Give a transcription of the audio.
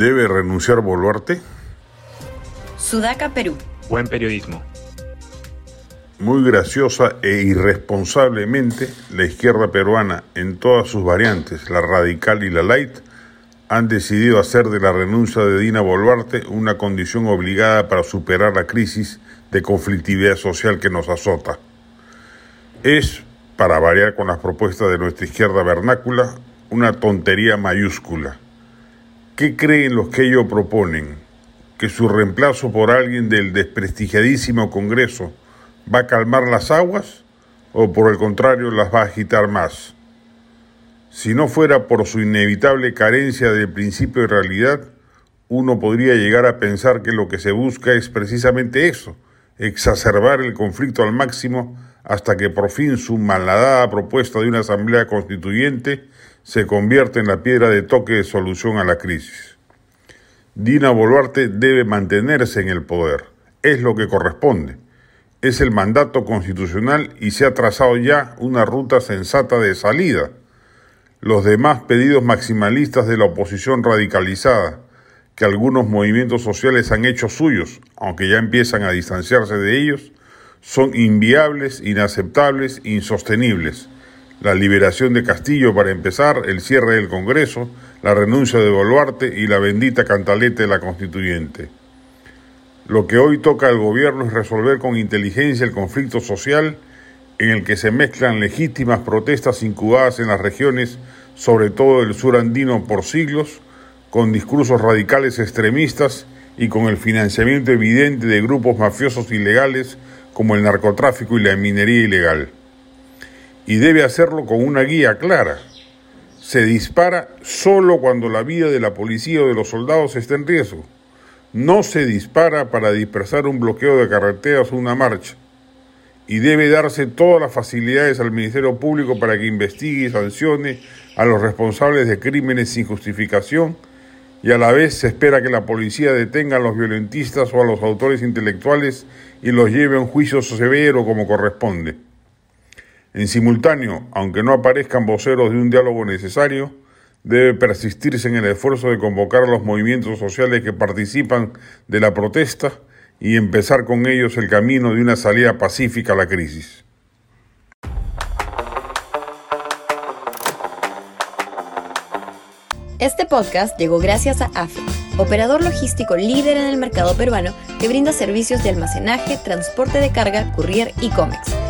¿Debe renunciar Boluarte? Sudaca, Perú. Buen periodismo. Muy graciosa e irresponsablemente, la izquierda peruana, en todas sus variantes, la radical y la light, han decidido hacer de la renuncia de Dina Boluarte una condición obligada para superar la crisis de conflictividad social que nos azota. Es, para variar con las propuestas de nuestra izquierda vernácula, una tontería mayúscula. ¿Qué creen los que ello proponen? ¿Que su reemplazo por alguien del desprestigiadísimo Congreso va a calmar las aguas o por el contrario las va a agitar más? Si no fuera por su inevitable carencia de principio de realidad, uno podría llegar a pensar que lo que se busca es precisamente eso, exacerbar el conflicto al máximo hasta que por fin su malhadada propuesta de una asamblea constituyente se convierte en la piedra de toque de solución a la crisis. Dina Boluarte debe mantenerse en el poder, es lo que corresponde, es el mandato constitucional y se ha trazado ya una ruta sensata de salida. Los demás pedidos maximalistas de la oposición radicalizada, que algunos movimientos sociales han hecho suyos, aunque ya empiezan a distanciarse de ellos, son inviables, inaceptables, insostenibles la liberación de Castillo para empezar, el cierre del Congreso, la renuncia de Boluarte y la bendita cantaleta de la Constituyente. Lo que hoy toca al gobierno es resolver con inteligencia el conflicto social en el que se mezclan legítimas protestas incubadas en las regiones, sobre todo del sur andino por siglos, con discursos radicales extremistas y con el financiamiento evidente de grupos mafiosos ilegales como el narcotráfico y la minería ilegal y debe hacerlo con una guía clara. Se dispara solo cuando la vida de la policía o de los soldados está en riesgo. No se dispara para dispersar un bloqueo de carreteras o una marcha. Y debe darse todas las facilidades al Ministerio Público para que investigue y sancione a los responsables de crímenes sin justificación y a la vez se espera que la policía detenga a los violentistas o a los autores intelectuales y los lleve a un juicio severo como corresponde. En simultáneo, aunque no aparezcan voceros de un diálogo necesario, debe persistirse en el esfuerzo de convocar a los movimientos sociales que participan de la protesta y empezar con ellos el camino de una salida pacífica a la crisis. Este podcast llegó gracias a AFE, operador logístico líder en el mercado peruano que brinda servicios de almacenaje, transporte de carga, courier y cómics